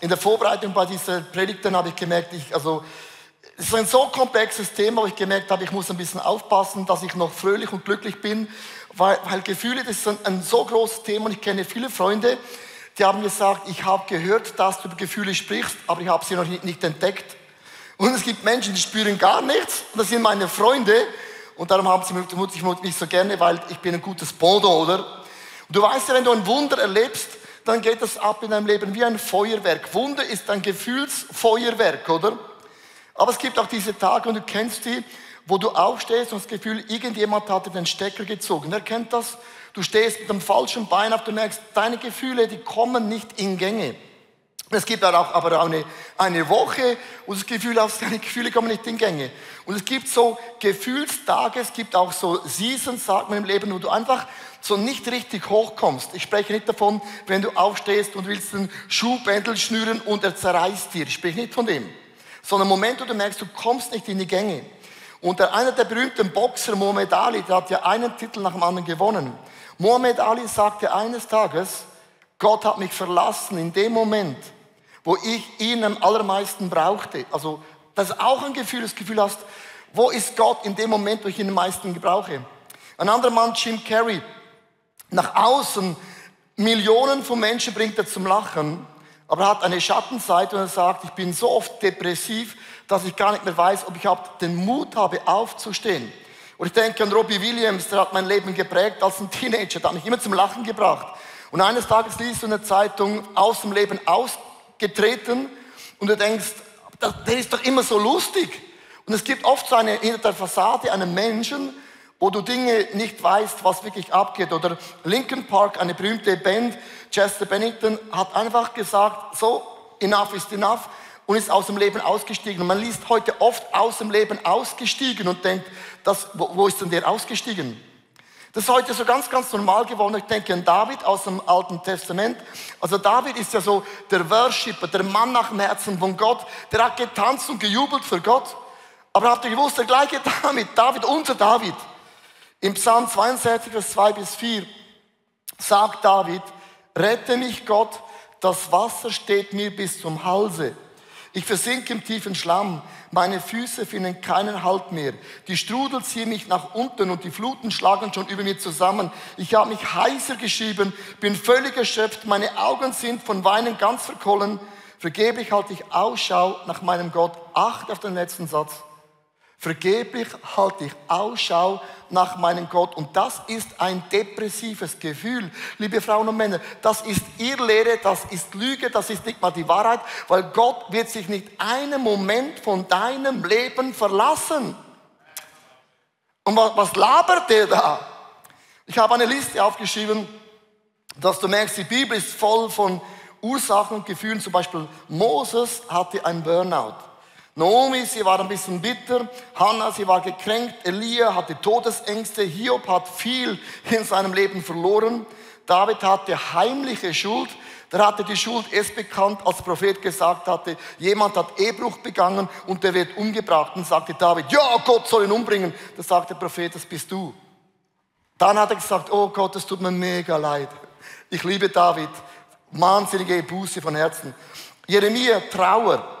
in der Vorbereitung bei dieser Predigt, dann habe ich gemerkt, ich, also, es ist ein so komplexes Thema, wo ich gemerkt habe, ich muss ein bisschen aufpassen, dass ich noch fröhlich und glücklich bin, weil, weil Gefühle, das ist ein, ein so großes Thema und ich kenne viele Freunde, die haben gesagt, ich habe gehört, dass du über Gefühle sprichst, aber ich habe sie noch nicht, nicht entdeckt. Und es gibt Menschen, die spüren gar nichts. Und das sind meine Freunde. Und darum haben sie mich, mich so gerne, weil ich bin ein gutes Bodo, oder? Und du weißt ja, wenn du ein Wunder erlebst, dann geht das ab in deinem Leben wie ein Feuerwerk. Wunder ist ein Gefühlsfeuerwerk, oder? Aber es gibt auch diese Tage, und du kennst die, wo du aufstehst und das Gefühl, irgendjemand hat dir den Stecker gezogen. Wer kennt das? Du stehst mit dem falschen Bein auf, du merkst, deine Gefühle, die kommen nicht in Gänge. Es gibt aber auch eine, eine Woche, wo das Gefühl hast, deine Gefühle kommen nicht in Gänge. Und es gibt so Gefühlstage, es gibt auch so Seasons, sagt man im Leben, wo du einfach so nicht richtig hochkommst. Ich spreche nicht davon, wenn du aufstehst und willst den Schuhbändel schnüren und er zerreißt dir. Ich spreche nicht von dem. Sondern Moment, wo du merkst, du kommst nicht in die Gänge. Und der, einer der berühmten Boxer, Muhammad Ali, der hat ja einen Titel nach dem anderen gewonnen. Muhammad Ali sagte eines Tages, Gott hat mich verlassen in dem Moment, wo ich ihn am allermeisten brauchte. Also das ist auch ein Gefühl, das Gefühl hast, wo ist Gott in dem Moment, wo ich ihn am meisten gebrauche. Ein anderer Mann, Jim Carrey, nach außen Millionen von Menschen bringt er zum Lachen, aber er hat eine Schattenseite und er sagt, ich bin so oft depressiv, dass ich gar nicht mehr weiß, ob ich den Mut habe, aufzustehen. Und ich denke an Robbie Williams, der hat mein Leben geprägt als ein Teenager, der hat mich immer zum Lachen gebracht. Und eines Tages liest du in der Zeitung, aus dem Leben ausgetreten und du denkst, der ist doch immer so lustig. Und es gibt oft so eine, hinter der Fassade einen Menschen, wo du Dinge nicht weißt, was wirklich abgeht. Oder Linkin Park, eine berühmte Band, Chester Bennington, hat einfach gesagt, so, enough is enough und ist aus dem Leben ausgestiegen. Und man liest heute oft aus dem Leben ausgestiegen und denkt, das, wo, wo ist denn der ausgestiegen? Das ist heute so ganz, ganz normal geworden. Ich denke an David aus dem Alten Testament. Also David ist ja so der Worshipper, der Mann nach dem Herzen von Gott. Der hat getanzt und gejubelt für Gott. Aber habt ihr gewusst, der gleiche David, David, unser David, im Psalm 62, Vers 2 bis 4, sagt David, rette mich Gott, das Wasser steht mir bis zum Halse. Ich versinke im tiefen Schlamm. Meine Füße finden keinen Halt mehr. Die Strudel ziehen mich nach unten und die Fluten schlagen schon über mir zusammen. Ich habe mich heißer geschrieben, bin völlig erschöpft. Meine Augen sind von Weinen ganz verkollen. Vergeblich halte ich Ausschau nach meinem Gott. Acht auf den letzten Satz. Vergeblich halte ich Ausschau nach meinem Gott. Und das ist ein depressives Gefühl, liebe Frauen und Männer. Das ist Irrlehre, das ist Lüge, das ist nicht mal die Wahrheit, weil Gott wird sich nicht einen Moment von deinem Leben verlassen. Und was, labert der da? Ich habe eine Liste aufgeschrieben, dass du merkst, die Bibel ist voll von Ursachen und Gefühlen. Zum Beispiel Moses hatte ein Burnout. Naomi, sie war ein bisschen bitter. Hannah, sie war gekränkt. Elia hatte Todesängste. Hiob hat viel in seinem Leben verloren. David hatte heimliche Schuld. Der hatte die Schuld erst bekannt, als Prophet gesagt hatte, jemand hat Ehebruch begangen und der wird umgebracht. Und sagte David, ja, Gott soll ihn umbringen. Da sagt der Prophet, das bist du. Dann hat er gesagt, oh Gott, es tut mir mega leid. Ich liebe David. Wahnsinnige Buße von Herzen. Jeremia, Trauer.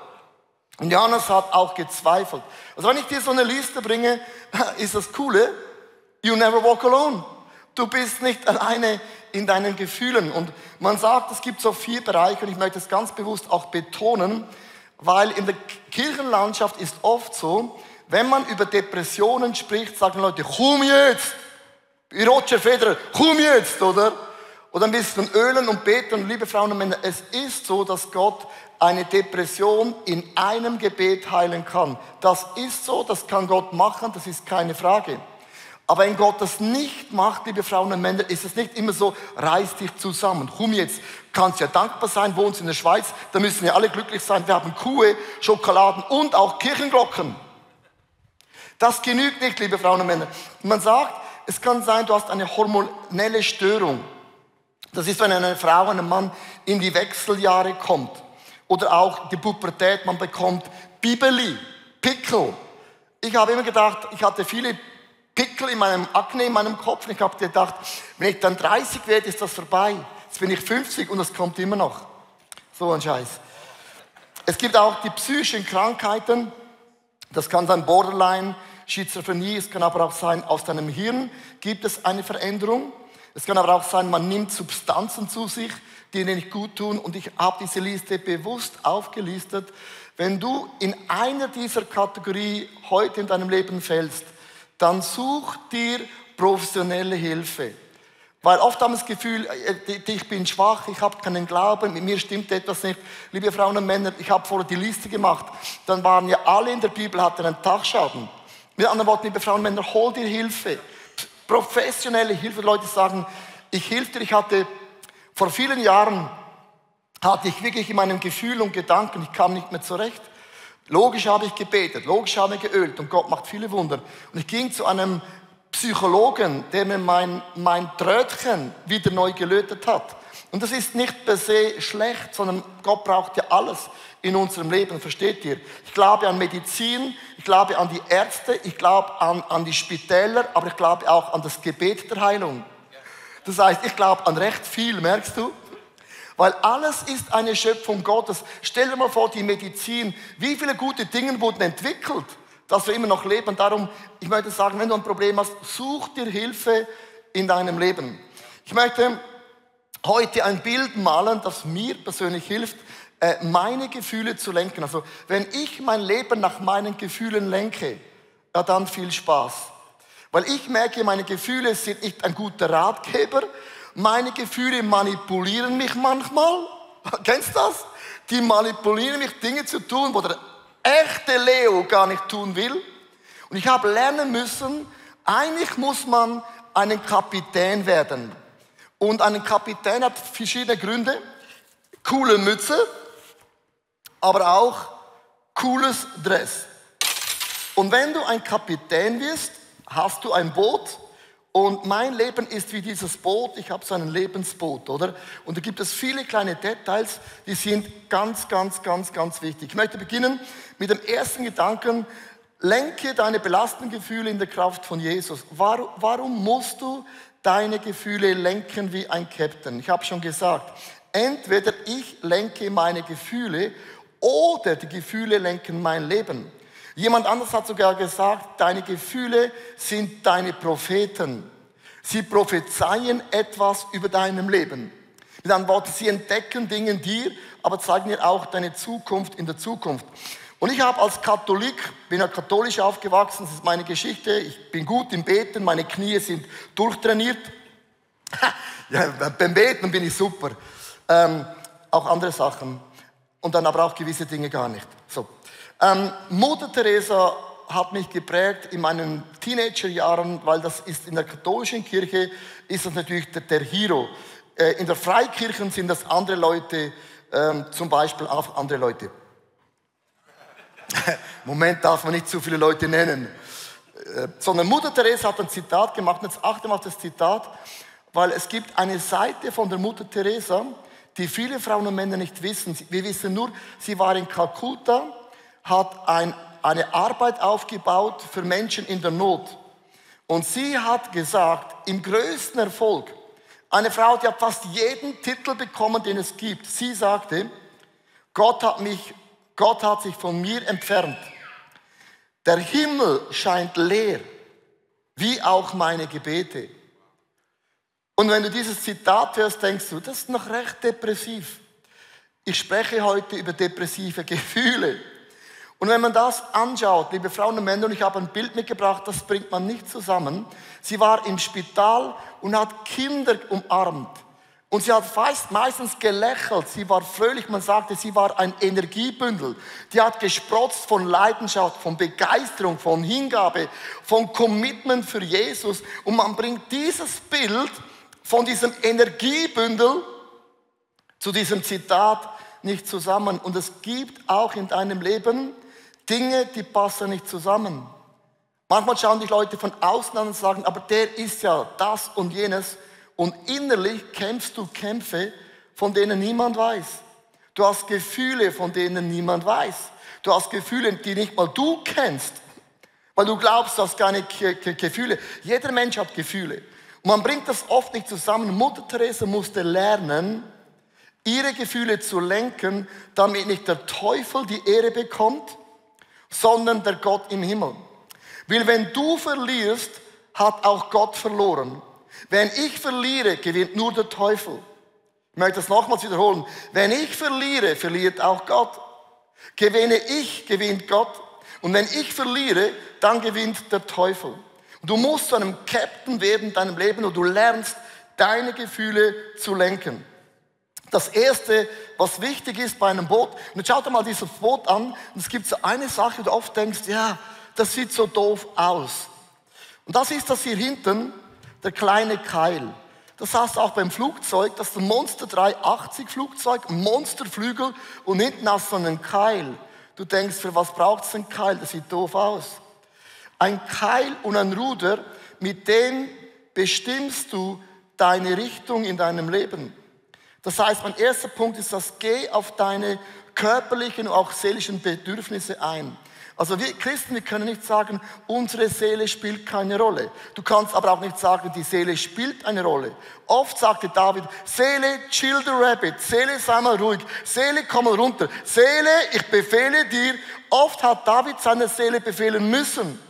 Und Johannes hat auch gezweifelt. Also wenn ich dir so eine Liste bringe, ist das Coole, you never walk alone. Du bist nicht alleine in deinen Gefühlen. Und man sagt, es gibt so vier Bereiche und ich möchte es ganz bewusst auch betonen, weil in der Kirchenlandschaft ist oft so, wenn man über Depressionen spricht, sagen Leute, komm jetzt! Roger Federer, komm jetzt, oder? Oder ein bisschen ölen und beten. liebe Frauen und Männer, es ist so, dass Gott eine Depression in einem Gebet heilen kann. Das ist so, das kann Gott machen, das ist keine Frage. Aber wenn Gott das nicht macht, liebe Frauen und Männer, ist es nicht immer so, reiß dich zusammen. Komm jetzt, kannst ja dankbar sein, wohnst in der Schweiz, da müssen ja alle glücklich sein. Wir haben Kuhe, Schokoladen und auch Kirchenglocken. Das genügt nicht, liebe Frauen und Männer. Man sagt, es kann sein, du hast eine hormonelle Störung. Das ist, wenn eine Frau, ein Mann in die Wechseljahre kommt. Oder auch die Pubertät, man bekommt Bibeli, Pickel. Ich habe immer gedacht, ich hatte viele Pickel in meinem Akne, in meinem Kopf. Und ich habe gedacht, wenn ich dann 30 werde, ist das vorbei. Jetzt bin ich 50 und das kommt immer noch. So ein Scheiß. Es gibt auch die psychischen Krankheiten. Das kann sein Borderline, Schizophrenie. Es kann aber auch sein, aus deinem Hirn gibt es eine Veränderung. Es kann aber auch sein, man nimmt Substanzen zu sich, die dir nicht gut tun. Und ich habe diese Liste bewusst aufgelistet. Wenn du in einer dieser Kategorie heute in deinem Leben fällst, dann such dir professionelle Hilfe. Weil oft haben wir das Gefühl, äh, ich bin schwach, ich habe keinen Glauben, mit mir stimmt etwas nicht. Liebe Frauen und Männer, ich habe vorher die Liste gemacht. Dann waren ja alle in der Bibel, hatten einen Tagschaden. Mit anderen Worten, liebe Frauen und Männer, hol dir Hilfe. Professionelle Hilfe. Leute sagen, ich hilf dir. Ich hatte vor vielen Jahren, hatte ich wirklich in meinem Gefühl und Gedanken, ich kam nicht mehr zurecht. Logisch habe ich gebetet, logisch habe ich geölt und Gott macht viele Wunder. Und ich ging zu einem Psychologen, der mir mein, mein Trötchen wieder neu gelötet hat. Und das ist nicht per se schlecht, sondern Gott braucht ja alles in unserem Leben, versteht ihr? Ich glaube an Medizin, ich glaube an die Ärzte, ich glaube an, an die Spitäler, aber ich glaube auch an das Gebet der Heilung. Das heißt, ich glaube an recht viel, merkst du? Weil alles ist eine Schöpfung Gottes. Stell dir mal vor, die Medizin, wie viele gute Dinge wurden entwickelt, dass wir immer noch leben. Darum, ich möchte sagen, wenn du ein Problem hast, such dir Hilfe in deinem Leben. Ich möchte heute ein Bild malen, das mir persönlich hilft, äh, meine Gefühle zu lenken. Also, wenn ich mein Leben nach meinen Gefühlen lenke, ja, dann viel Spaß. Weil ich merke, meine Gefühle sind nicht ein guter Ratgeber, meine Gefühle manipulieren mich manchmal. Kennst du das? Die manipulieren mich, Dinge zu tun, wo der echte Leo gar nicht tun will. Und ich habe lernen müssen, eigentlich muss man einen Kapitän werden. Und ein Kapitän hat verschiedene Gründe. Coole Mütze, aber auch cooles Dress. Und wenn du ein Kapitän wirst, hast du ein Boot und mein Leben ist wie dieses Boot, ich habe so ein Lebensboot, oder? Und da gibt es viele kleine Details, die sind ganz, ganz, ganz, ganz wichtig. Ich möchte beginnen mit dem ersten Gedanken, lenke deine belastenden Gefühle in der Kraft von Jesus. Warum, warum musst du deine Gefühle lenken wie ein Captain? Ich habe schon gesagt, entweder ich lenke meine Gefühle oder die Gefühle lenken mein Leben. Jemand anders hat sogar gesagt, deine Gefühle sind deine Propheten. Sie prophezeien etwas über deinem Leben. Mit anderen Worten, sie entdecken Dinge in dir, aber zeigen dir auch deine Zukunft in der Zukunft. Und ich habe als Katholik, bin ja katholisch aufgewachsen, das ist meine Geschichte, ich bin gut im Beten, meine Knie sind durchtrainiert. ja, beim Beten bin ich super. Ähm, auch andere Sachen. Und dann aber auch gewisse Dinge gar nicht. Ähm, Mutter Teresa hat mich geprägt in meinen Teenagerjahren, weil das ist in der katholischen Kirche ist das natürlich der, der Hero. Äh, in der Freikirchen sind das andere Leute, ähm, zum Beispiel auch andere Leute. Moment darf man nicht zu viele Leute nennen. Äh, sondern Mutter Teresa hat ein Zitat gemacht, jetzt achte mal auf das Zitat, weil es gibt eine Seite von der Mutter Teresa, die viele Frauen und Männer nicht wissen. Wir wissen nur, sie war in Kalkutta, hat ein, eine Arbeit aufgebaut für Menschen in der Not. Und sie hat gesagt, im größten Erfolg, eine Frau, die hat fast jeden Titel bekommen, den es gibt. Sie sagte, Gott hat mich, Gott hat sich von mir entfernt. Der Himmel scheint leer, wie auch meine Gebete. Und wenn du dieses Zitat hörst, denkst du, das ist noch recht depressiv. Ich spreche heute über depressive Gefühle. Und wenn man das anschaut, liebe Frauen und Männer, und ich habe ein Bild mitgebracht, das bringt man nicht zusammen. Sie war im Spital und hat Kinder umarmt. Und sie hat meistens gelächelt. Sie war fröhlich. Man sagte, sie war ein Energiebündel. Die hat gesprotzt von Leidenschaft, von Begeisterung, von Hingabe, von Commitment für Jesus. Und man bringt dieses Bild von diesem Energiebündel zu diesem Zitat nicht zusammen. Und es gibt auch in deinem Leben Dinge, die passen nicht zusammen. Manchmal schauen dich Leute von außen an und sagen, aber der ist ja das und jenes. Und innerlich kämpfst du Kämpfe, von denen niemand weiß. Du hast Gefühle, von denen niemand weiß. Du hast Gefühle, die nicht mal du kennst. Weil du glaubst, du hast keine Gefühle. Jeder Mensch hat Gefühle. Und man bringt das oft nicht zusammen. Mutter Teresa musste lernen, ihre Gefühle zu lenken, damit nicht der Teufel die Ehre bekommt, sondern der Gott im Himmel. Weil wenn du verlierst, hat auch Gott verloren. Wenn ich verliere, gewinnt nur der Teufel. Ich möchte das nochmals wiederholen. Wenn ich verliere, verliert auch Gott. Gewinne ich, gewinnt Gott. Und wenn ich verliere, dann gewinnt der Teufel. Du musst zu einem Captain werden in deinem Leben und du lernst, deine Gefühle zu lenken. Das erste, was wichtig ist bei einem Boot, und jetzt schaut dir mal dieses Boot an, und es gibt so eine Sache, wo du oft denkst, ja, das sieht so doof aus. Und das ist das hier hinten, der kleine Keil. Das heißt auch beim Flugzeug, das ist ein Monster 380 Flugzeug, Monsterflügel und hinten hast du einen Keil. Du denkst, für was braucht es einen Keil? Das sieht doof aus. Ein Keil und ein Ruder, mit dem bestimmst du deine Richtung in deinem Leben. Das heißt, mein erster Punkt ist das, geh auf deine körperlichen und auch seelischen Bedürfnisse ein. Also wir Christen, wir können nicht sagen, unsere Seele spielt keine Rolle. Du kannst aber auch nicht sagen, die Seele spielt eine Rolle. Oft sagte David, Seele, chill the rabbit. Seele, sei mal ruhig. Seele, komm mal runter. Seele, ich befehle dir. Oft hat David seine Seele befehlen müssen.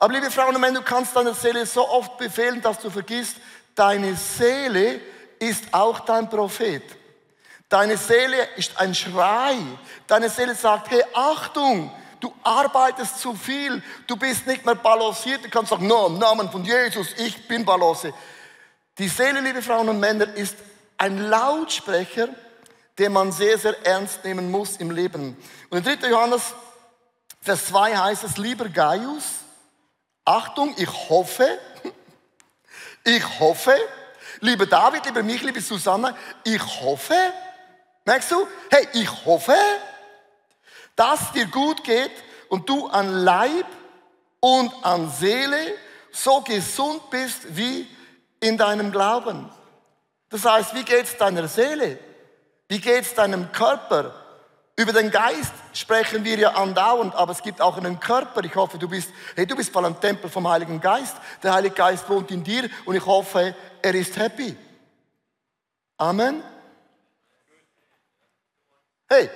Aber liebe Frauen und Männer, du kannst deine Seele so oft befehlen, dass du vergisst, deine Seele ist auch dein Prophet. Deine Seele ist ein Schrei. Deine Seele sagt, hey, Achtung, du arbeitest zu viel, du bist nicht mehr balanciert. Du kannst sagen, no, im Namen von Jesus, ich bin Balance. Die Seele, liebe Frauen und Männer, ist ein Lautsprecher, den man sehr, sehr ernst nehmen muss im Leben. Und in 3. Johannes, Vers 2 heißt es, lieber Gaius, Achtung, ich hoffe, ich hoffe, lieber David, lieber mich, liebe Susanne, ich hoffe, merkst du, hey, ich hoffe, dass dir gut geht und du an Leib und an Seele so gesund bist wie in deinem Glauben. Das heißt, wie geht's deiner Seele? Wie geht's deinem Körper? Über den Geist sprechen wir ja andauernd, aber es gibt auch einen Körper. Ich hoffe, du bist, hey, du bist voll am Tempel vom Heiligen Geist. Der Heilige Geist wohnt in dir und ich hoffe, er ist happy. Amen. Hey,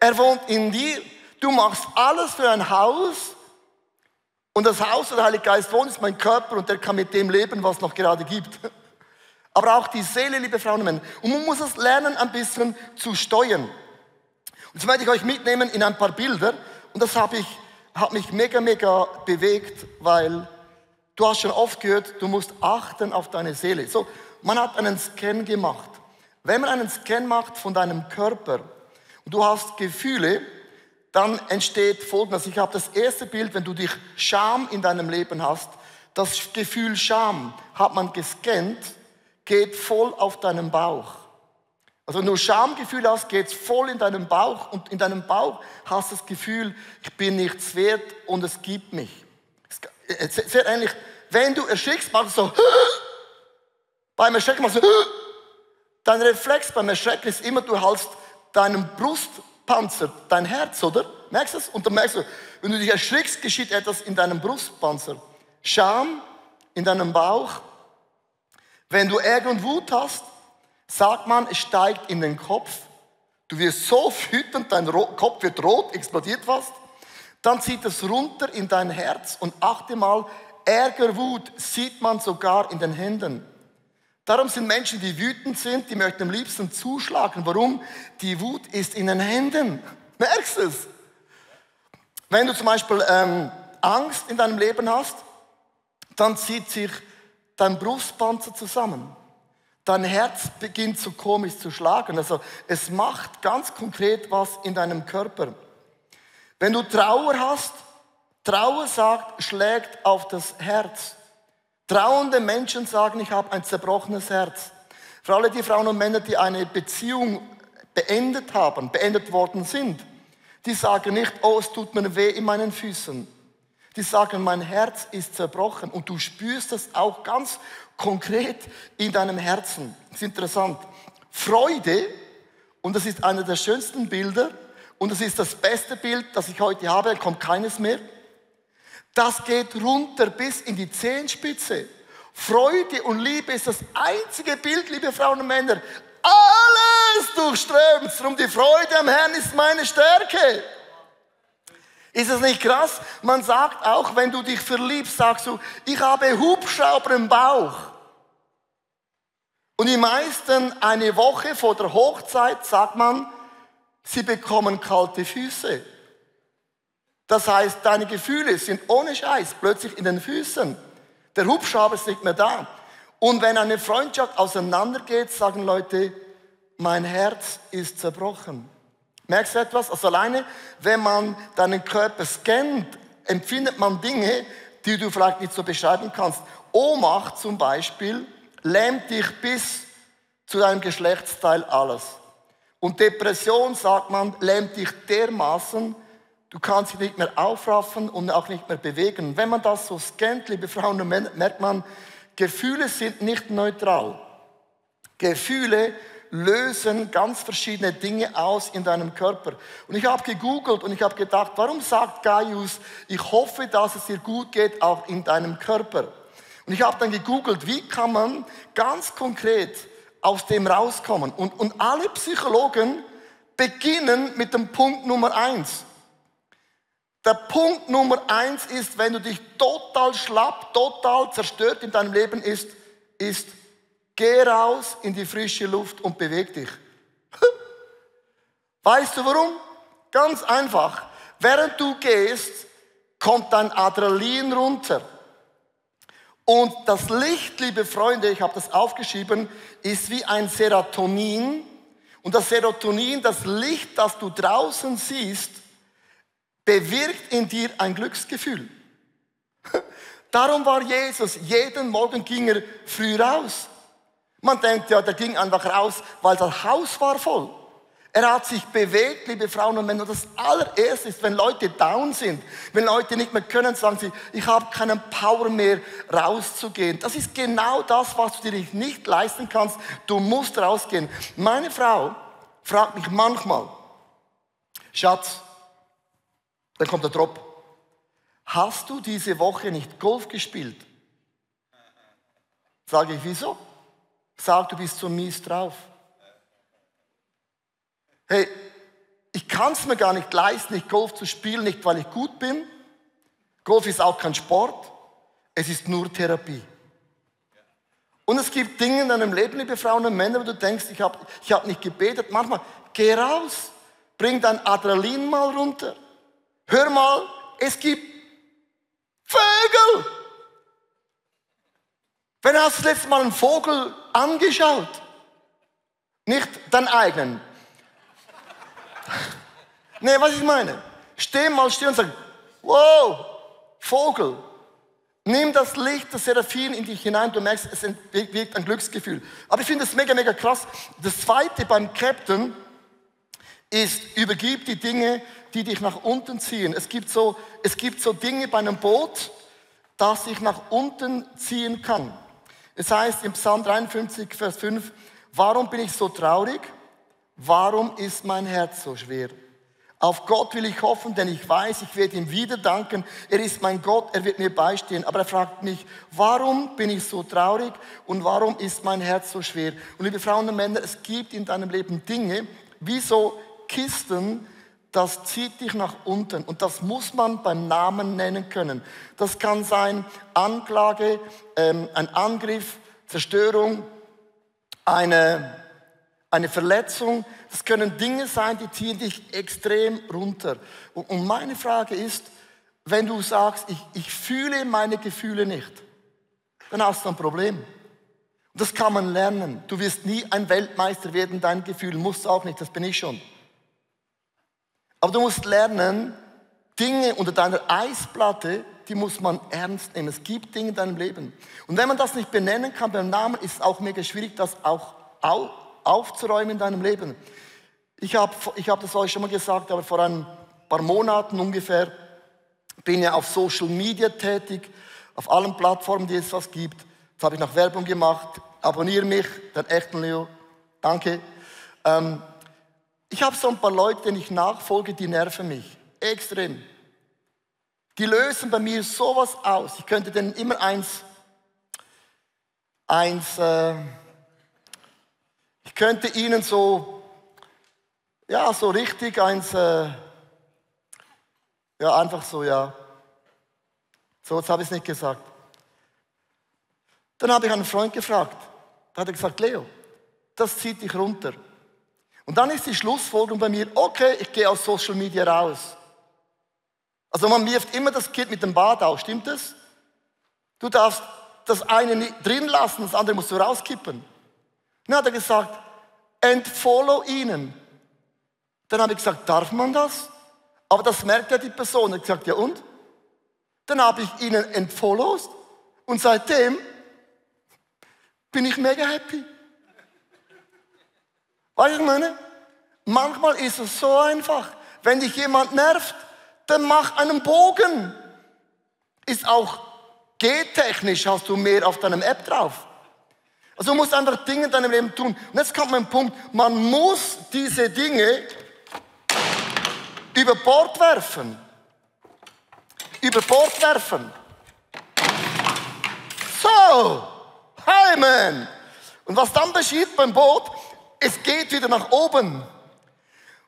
er wohnt in dir. Du machst alles für ein Haus. Und das Haus, wo der Heilige Geist wohnt, ist mein Körper und der kann mit dem leben, was es noch gerade gibt. Aber auch die Seele, liebe Frauen und Männer. Und man muss es lernen, ein bisschen zu steuern. Und jetzt möchte ich euch mitnehmen in ein paar Bilder. Und das habe ich, hat mich mega, mega bewegt, weil du hast schon oft gehört, du musst achten auf deine Seele. So, man hat einen Scan gemacht. Wenn man einen Scan macht von deinem Körper, und du hast Gefühle, dann entsteht Folgendes. Ich habe das erste Bild, wenn du dich Scham in deinem Leben hast, das Gefühl Scham hat man gescannt, geht voll auf deinen Bauch. Also du Schamgefühl hast, geht es voll in deinen Bauch und in deinem Bauch hast du das Gefühl, ich bin nichts wert und es gibt mich. Sehr ähnlich, wenn du erschrickst, machst du so, beim Erschrecken machst du, dein Reflex beim Erschrecken ist immer, du hältst deinem Brustpanzer dein Herz, oder? Merkst du das? Und dann merkst du, wenn du dich erschrickst, geschieht etwas in deinem Brustpanzer. Scham in deinem Bauch. Wenn du Ärger und Wut hast, sagt man, es steigt in den Kopf. Du wirst so wütend, dein Kopf wird rot, explodiert fast. Dann zieht es runter in dein Herz und achte mal, Ärger, Wut sieht man sogar in den Händen. Darum sind Menschen, die wütend sind, die möchten am liebsten zuschlagen. Warum? Die Wut ist in den Händen. Merkst du es? Wenn du zum Beispiel ähm, Angst in deinem Leben hast, dann zieht sich dein Brustpanzer zusammen. Dein Herz beginnt so komisch zu schlagen. Also es macht ganz konkret was in deinem Körper. Wenn du Trauer hast, Trauer sagt, schlägt auf das Herz. Trauernde Menschen sagen, ich habe ein zerbrochenes Herz. Für alle die Frauen und Männer, die eine Beziehung beendet haben, beendet worden sind, die sagen nicht, oh, es tut mir weh in meinen Füßen. Die sagen, mein Herz ist zerbrochen und du spürst das auch ganz konkret in deinem Herzen. Das ist interessant. Freude, und das ist einer der schönsten Bilder, und das ist das beste Bild, das ich heute habe, kommt keines mehr. Das geht runter bis in die Zehenspitze. Freude und Liebe ist das einzige Bild, liebe Frauen und Männer. Alles durchströmt. Darum die Freude am Herrn ist meine Stärke. Ist es nicht krass? Man sagt auch, wenn du dich verliebst, sagst du, ich habe Hubschrauber im Bauch. Und die meisten eine Woche vor der Hochzeit sagt man, sie bekommen kalte Füße. Das heißt, deine Gefühle sind ohne Scheiß plötzlich in den Füßen. Der Hubschrauber ist nicht mehr da. Und wenn eine Freundschaft auseinandergeht, sagen Leute, mein Herz ist zerbrochen. Merkst du etwas? Also alleine, wenn man deinen Körper scannt, empfindet man Dinge, die du vielleicht nicht so beschreiben kannst. Ohnmacht zum Beispiel lähmt dich bis zu deinem Geschlechtsteil alles. Und Depression, sagt man, lähmt dich dermaßen, du kannst dich nicht mehr aufraffen und auch nicht mehr bewegen. Wenn man das so scannt, liebe Frauen und Männer, merkt man, Gefühle sind nicht neutral. Gefühle lösen ganz verschiedene Dinge aus in deinem Körper. Und ich habe gegoogelt und ich habe gedacht, warum sagt Gaius, ich hoffe, dass es dir gut geht, auch in deinem Körper. Und ich habe dann gegoogelt, wie kann man ganz konkret aus dem rauskommen. Und, und alle Psychologen beginnen mit dem Punkt Nummer eins. Der Punkt Nummer eins ist, wenn du dich total schlapp, total zerstört in deinem Leben ist, ist Geh raus in die frische Luft und beweg dich. Weißt du warum? Ganz einfach. Während du gehst, kommt dein Adrenalin runter. Und das Licht, liebe Freunde, ich habe das aufgeschrieben, ist wie ein Serotonin. Und das Serotonin, das Licht, das du draußen siehst, bewirkt in dir ein Glücksgefühl. Darum war Jesus, jeden Morgen ging er früh raus. Man denkt ja, der ging einfach raus, weil das Haus war voll. Er hat sich bewegt, liebe Frauen und Männer. Das allererste ist, wenn Leute down sind, wenn Leute nicht mehr können, sagen sie, ich habe keinen Power mehr, rauszugehen. Das ist genau das, was du dir nicht leisten kannst. Du musst rausgehen. Meine Frau fragt mich manchmal, Schatz, dann kommt der Drop, hast du diese Woche nicht Golf gespielt? Sage ich, wieso? Sagt, du bist so mies drauf. Hey, ich kann es mir gar nicht leisten, nicht Golf zu spielen, nicht weil ich gut bin. Golf ist auch kein Sport, es ist nur Therapie. Und es gibt Dinge in deinem Leben, liebe Frauen und Männer, wo du denkst, ich habe ich hab nicht gebetet. Manchmal, geh raus, bring dein Adrenalin mal runter. Hör mal, es gibt Vögel. Wenn hast du das letzte Mal einen Vogel angeschaut? Nicht deinen eigenen. nee, was ich meine? Steh mal still und sag, wow, Vogel. Nimm das Licht das Seraphim in dich hinein, du merkst, es wirkt ein Glücksgefühl. Aber ich finde das mega, mega krass. Das zweite beim Captain ist, übergib die Dinge, die dich nach unten ziehen. Es gibt so, es gibt so Dinge bei einem Boot, das sich nach unten ziehen kann. Es heißt im Psalm 53, Vers 5, warum bin ich so traurig? Warum ist mein Herz so schwer? Auf Gott will ich hoffen, denn ich weiß, ich werde ihm wieder danken. Er ist mein Gott, er wird mir beistehen. Aber er fragt mich, warum bin ich so traurig und warum ist mein Herz so schwer? Und liebe Frauen und Männer, es gibt in deinem Leben Dinge, wie so Kisten, das zieht dich nach unten. Und das muss man beim Namen nennen können. Das kann sein Anklage, ähm, ein Angriff, Zerstörung, eine, eine Verletzung. Das können Dinge sein, die ziehen dich extrem runter. Und, und meine Frage ist, wenn du sagst, ich, ich fühle meine Gefühle nicht, dann hast du ein Problem. Und das kann man lernen. Du wirst nie ein Weltmeister werden, dein Gefühl musst du auch nicht, das bin ich schon. Aber du musst lernen, Dinge unter deiner Eisplatte, die muss man ernst nehmen. Es gibt Dinge in deinem Leben. Und wenn man das nicht benennen kann beim Namen, ist es auch mega schwierig, das auch aufzuräumen in deinem Leben. Ich habe ich hab das euch schon mal gesagt, aber vor ein paar Monaten ungefähr bin ja auf Social Media tätig, auf allen Plattformen, die es was gibt. Jetzt habe ich noch Werbung gemacht. Abonniere mich, der echten Leo. Danke. Ähm, ich habe so ein paar Leute, denen ich nachfolge, die nerven mich. Extrem. Die lösen bei mir sowas aus. Ich könnte denen immer eins, eins, äh, ich könnte ihnen so ja, so richtig eins, äh, ja, einfach so, ja. So, jetzt habe ich es nicht gesagt. Dann habe ich einen Freund gefragt. Da hat er gesagt, Leo, das zieht dich runter. Und dann ist die Schlussfolgerung bei mir, okay, ich gehe aus Social Media raus. Also man wirft immer das Kind mit dem Bad aus, stimmt das? Du darfst das eine nicht drin lassen, das andere musst du rauskippen. Dann hat er gesagt, entfollow ihnen. Dann habe ich gesagt, darf man das? Aber das merkt ja die Person. Er hat gesagt, ja und? Dann habe ich ihnen entfollowed und seitdem bin ich mega happy. Weißt du, ich meine? Manchmal ist es so einfach. Wenn dich jemand nervt, dann mach einen Bogen. Ist auch G-technisch, hast du mehr auf deinem App drauf. Also du musst einfach Dinge in deinem Leben tun. Und jetzt kommt mein Punkt, man muss diese Dinge über Bord werfen. Über Bord werfen. So, Amen. Und was dann geschieht beim Boot, es geht wieder nach oben.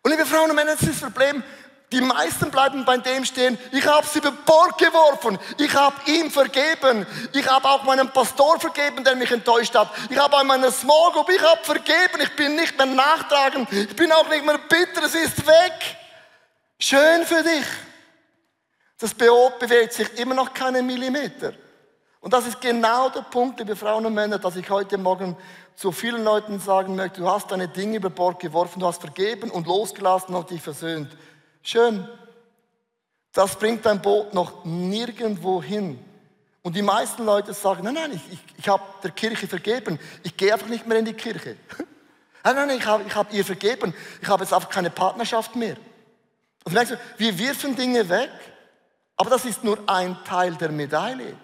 Und liebe Frauen und Männer, das ist das Problem. Die meisten bleiben bei dem stehen, ich habe sie über Bord geworfen, ich habe ihm vergeben, ich habe auch meinem Pastor vergeben, der mich enttäuscht hat, ich habe an meiner Small Group, ich habe vergeben, ich bin nicht mehr nachtragend, ich bin auch nicht mehr bitter, es ist weg. Schön für dich. Das Boot bewegt sich immer noch keinen Millimeter. Und das ist genau der Punkt, liebe Frauen und Männer, dass ich heute Morgen zu vielen Leuten sagen möchte, du hast deine Dinge über Bord geworfen, du hast vergeben und losgelassen und dich versöhnt. Schön. Das bringt dein Boot noch nirgendwo hin. Und die meisten Leute sagen, nein, nein, ich, ich, ich habe der Kirche vergeben, ich gehe einfach nicht mehr in die Kirche. nein, nein, ich habe ich hab ihr vergeben, ich habe jetzt einfach keine Partnerschaft mehr. Und merkst du, wir wirfen Dinge weg, aber das ist nur ein Teil der Medaille.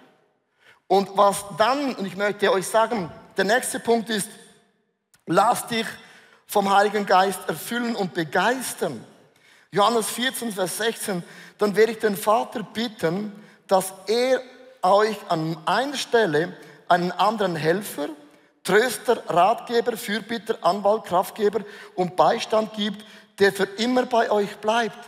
Und was dann, und ich möchte euch sagen, der nächste Punkt ist, lass dich vom Heiligen Geist erfüllen und begeistern. Johannes 14, Vers 16, dann werde ich den Vater bitten, dass er euch an einer Stelle einen anderen Helfer, Tröster, Ratgeber, Fürbitter, Anwalt, Kraftgeber und Beistand gibt, der für immer bei euch bleibt.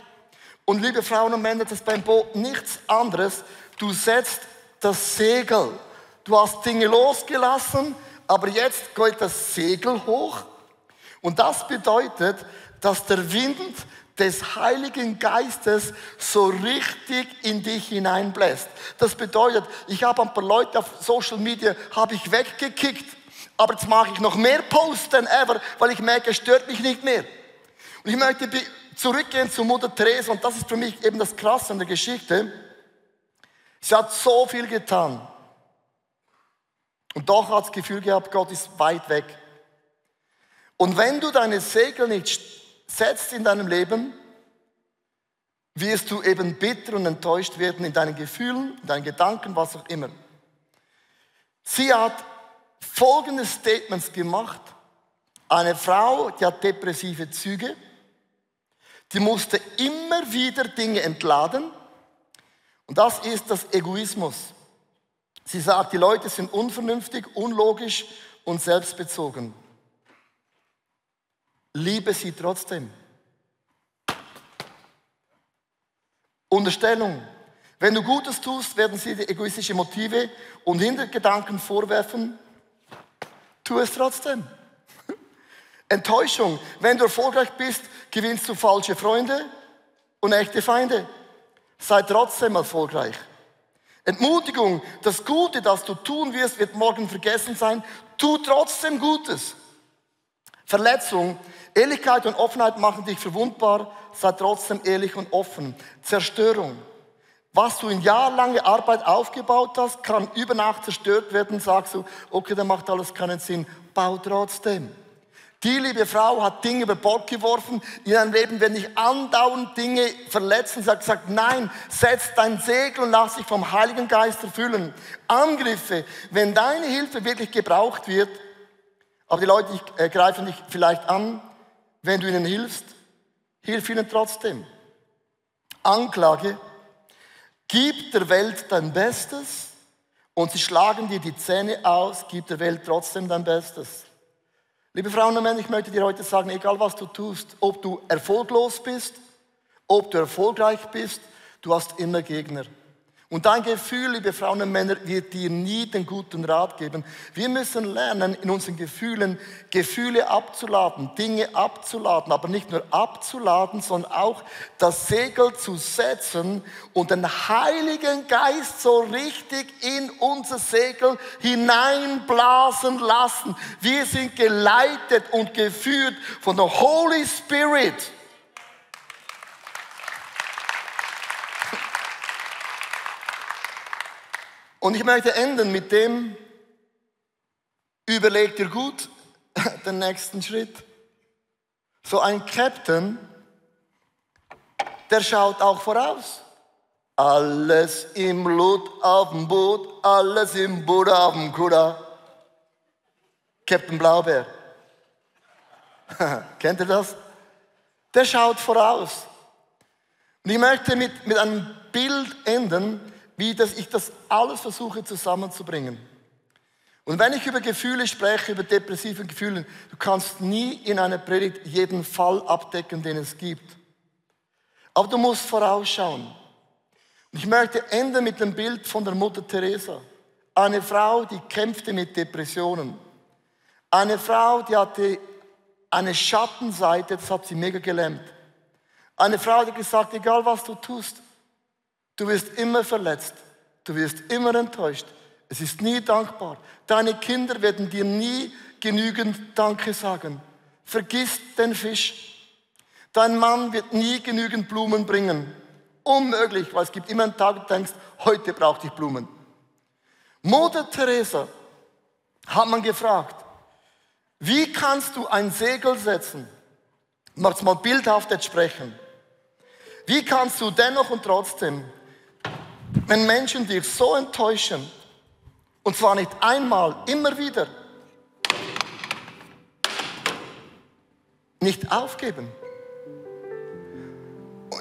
Und liebe Frauen und Männer, das ist beim Boot nichts anderes. Du setzt das Segel. Du hast Dinge losgelassen, aber jetzt geht das Segel hoch. Und das bedeutet, dass der Wind des Heiligen Geistes so richtig in dich hineinbläst. Das bedeutet, ich habe ein paar Leute auf Social Media habe ich weggekickt, aber jetzt mache ich noch mehr Posts denn ever, weil ich merke, es stört mich nicht mehr. Und ich möchte zurückgehen zu Mutter Teresa und das ist für mich eben das Krasse an der Geschichte. Sie hat so viel getan. Und doch hat das Gefühl gehabt, Gott ist weit weg. Und wenn du deine Segel nicht setzt in deinem Leben, wirst du eben bitter und enttäuscht werden in deinen Gefühlen, in deinen Gedanken, was auch immer. Sie hat folgende Statements gemacht. Eine Frau, die hat depressive Züge, die musste immer wieder Dinge entladen. Und das ist das Egoismus. Sie sagt, die Leute sind unvernünftig, unlogisch und selbstbezogen. Liebe sie trotzdem. Unterstellung. Wenn du Gutes tust, werden sie dir egoistische Motive und Hintergedanken vorwerfen. Tu es trotzdem. Enttäuschung. Wenn du erfolgreich bist, gewinnst du falsche Freunde und echte Feinde. Sei trotzdem erfolgreich. Entmutigung, das Gute, das du tun wirst, wird morgen vergessen sein. Tu trotzdem Gutes. Verletzung, Ehrlichkeit und Offenheit machen dich verwundbar. Sei trotzdem ehrlich und offen. Zerstörung. Was du in jahrelange Arbeit aufgebaut hast, kann über Nacht zerstört werden. Sagst du, okay, dann macht alles keinen Sinn. Bau trotzdem. Die liebe Frau hat Dinge über Bord geworfen. In ihrem Leben werden dich andauernd Dinge verletzen. Sie hat gesagt, nein, setz dein Segel und lass dich vom Heiligen Geist erfüllen. Angriffe, wenn deine Hilfe wirklich gebraucht wird, aber die Leute äh, greifen dich vielleicht an, wenn du ihnen hilfst, hilf ihnen trotzdem. Anklage, gib der Welt dein Bestes und sie schlagen dir die Zähne aus, gib der Welt trotzdem dein Bestes. Liebe Frauen und Männer, ich möchte dir heute sagen, egal was du tust, ob du erfolglos bist, ob du erfolgreich bist, du hast immer Gegner. Und dein Gefühl, liebe Frauen und Männer, wird dir nie den guten Rat geben. Wir müssen lernen, in unseren Gefühlen Gefühle abzuladen, Dinge abzuladen, aber nicht nur abzuladen, sondern auch das Segel zu setzen und den Heiligen Geist so richtig in unser Segel hineinblasen lassen. Wir sind geleitet und geführt von der Holy Spirit. Und ich möchte enden mit dem, überleg dir gut den nächsten Schritt. So ein Captain, der schaut auch voraus. Alles im Blut auf dem Boot, alles im Boot auf dem Kuda. Captain Blaubeer. Kennt ihr das? Der schaut voraus. Und ich möchte mit, mit einem Bild enden, wie das, ich das alles versuche zusammenzubringen. Und wenn ich über Gefühle spreche, über depressive Gefühle, du kannst nie in einer Predigt jeden Fall abdecken, den es gibt. Aber du musst vorausschauen. Und ich möchte enden mit dem Bild von der Mutter Teresa. Eine Frau, die kämpfte mit Depressionen. Eine Frau, die hatte eine Schattenseite, das hat sie mega gelähmt. Eine Frau, die gesagt, egal was du tust, Du wirst immer verletzt. Du wirst immer enttäuscht. Es ist nie dankbar. Deine Kinder werden dir nie genügend Danke sagen. Vergiss den Fisch. Dein Mann wird nie genügend Blumen bringen. Unmöglich, weil es gibt immer einen Tag, wo du denkst, heute brauche ich Blumen. Mutter Teresa hat man gefragt, wie kannst du ein Segel setzen? Mach's mal bildhaft jetzt sprechen. Wie kannst du dennoch und trotzdem wenn Menschen dich so enttäuschen, und zwar nicht einmal, immer wieder, nicht aufgeben.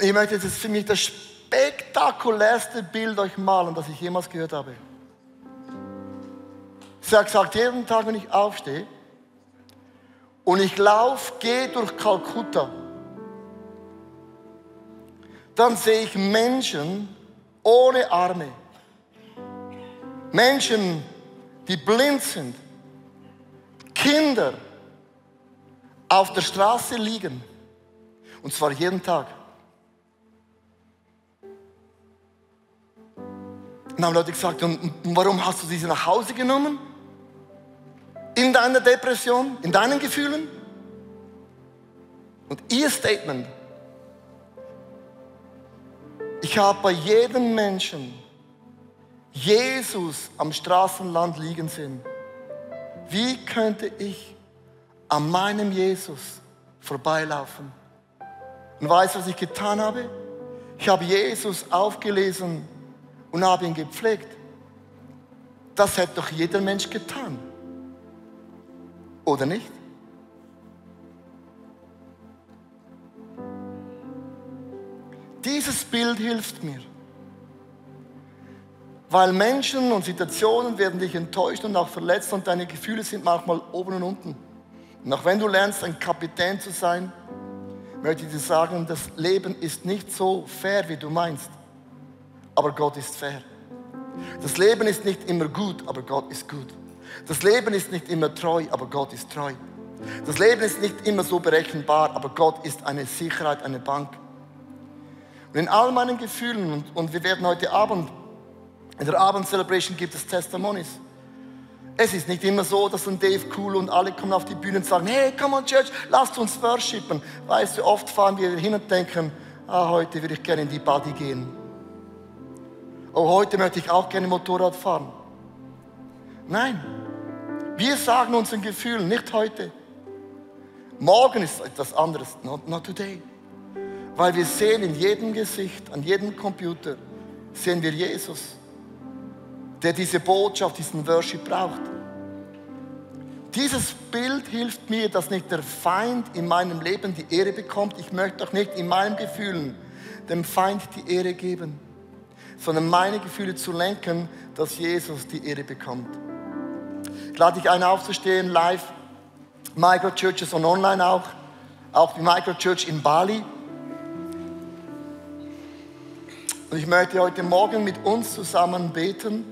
Ich möchte jetzt für mich das spektakulärste Bild euch malen, das ich jemals gehört habe. Sie hat gesagt, jeden Tag, wenn ich aufstehe und ich laufe, gehe durch Kalkutta, dann sehe ich Menschen, ohne Arme. Menschen, die blind sind. Kinder auf der Straße liegen. Und zwar jeden Tag. Und haben Leute gesagt, und warum hast du diese nach Hause genommen? In deiner Depression, in deinen Gefühlen? Und ihr Statement ich habe bei jedem Menschen Jesus am Straßenland liegen sehen. Wie könnte ich an meinem Jesus vorbeilaufen? Und weißt du, was ich getan habe? Ich habe Jesus aufgelesen und habe ihn gepflegt. Das hätte doch jeder Mensch getan. Oder nicht? Dieses Bild hilft mir. Weil Menschen und Situationen werden dich enttäuscht und auch verletzt und deine Gefühle sind manchmal oben und unten. Und auch wenn du lernst, ein Kapitän zu sein, möchte ich dir sagen, das Leben ist nicht so fair, wie du meinst. Aber Gott ist fair. Das Leben ist nicht immer gut, aber Gott ist gut. Das Leben ist nicht immer treu, aber Gott ist treu. Das Leben ist nicht immer so berechenbar, aber Gott ist eine Sicherheit, eine Bank. Und in all meinen Gefühlen, und, und wir werden heute Abend, in der Abend-Celebration gibt es Testimonies. Es ist nicht immer so, dass ein Dave cool und alle kommen auf die Bühne und sagen, hey, come on Church, lasst uns worshipen. Weißt du, oft fahren wir hin und denken, ah, heute würde ich gerne in die Body gehen. Oh, heute möchte ich auch gerne Motorrad fahren. Nein, wir sagen unseren Gefühlen, nicht heute. Morgen ist etwas anderes, not, not today. Weil wir sehen in jedem Gesicht, an jedem Computer, sehen wir Jesus, der diese Botschaft, diesen Worship braucht. Dieses Bild hilft mir, dass nicht der Feind in meinem Leben die Ehre bekommt. Ich möchte auch nicht in meinen Gefühlen dem Feind die Ehre geben, sondern meine Gefühle zu lenken, dass Jesus die Ehre bekommt. Ich lade dich ein, aufzustehen, live. Microchurches und online auch, auch die Microchurch in Bali. Und ich möchte heute Morgen mit uns zusammen beten.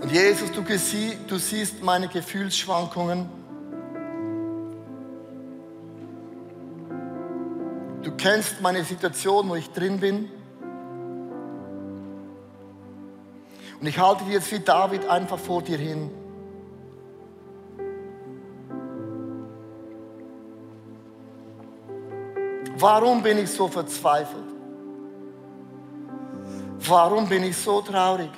Und Jesus, du, du siehst meine Gefühlsschwankungen. Du kennst meine Situation, wo ich drin bin. Und ich halte dich jetzt wie David einfach vor dir hin. Warum bin ich so verzweifelt? Warum bin ich so traurig?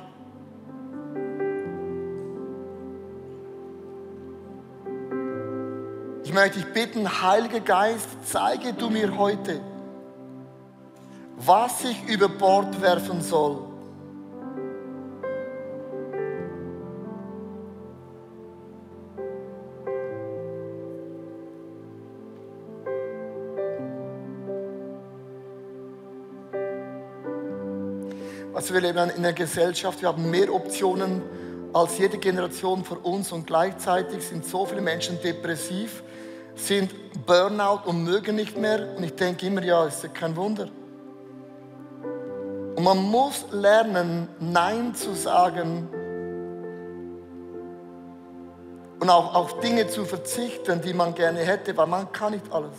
Ich möchte dich bitten, Heiliger Geist, zeige du mir heute, was ich über Bord werfen soll. Wir leben in einer Gesellschaft, wir haben mehr Optionen als jede Generation vor uns und gleichzeitig sind so viele Menschen depressiv, sind Burnout und mögen nicht mehr. Und ich denke immer, ja, ist ja kein Wunder. Und man muss lernen, Nein zu sagen und auch auf Dinge zu verzichten, die man gerne hätte, weil man kann nicht alles.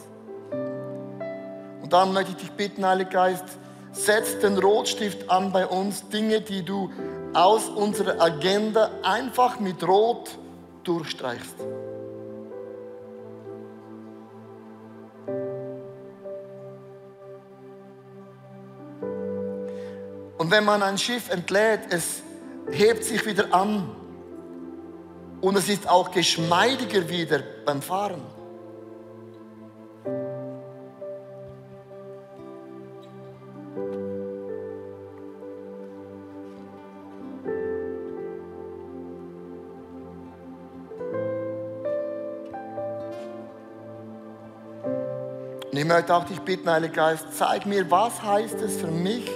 Und dann möchte ich dich bitten, Heiliger Geist, setz den Rotstift an bei uns, Dinge, die du aus unserer Agenda einfach mit Rot durchstreichst. Und wenn man ein Schiff entlädt, es hebt sich wieder an. Und es ist auch geschmeidiger wieder beim Fahren. Und ich möchte auch dich bitten, Heiliger Geist, zeig mir, was heißt es für mich,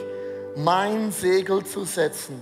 mein Segel zu setzen.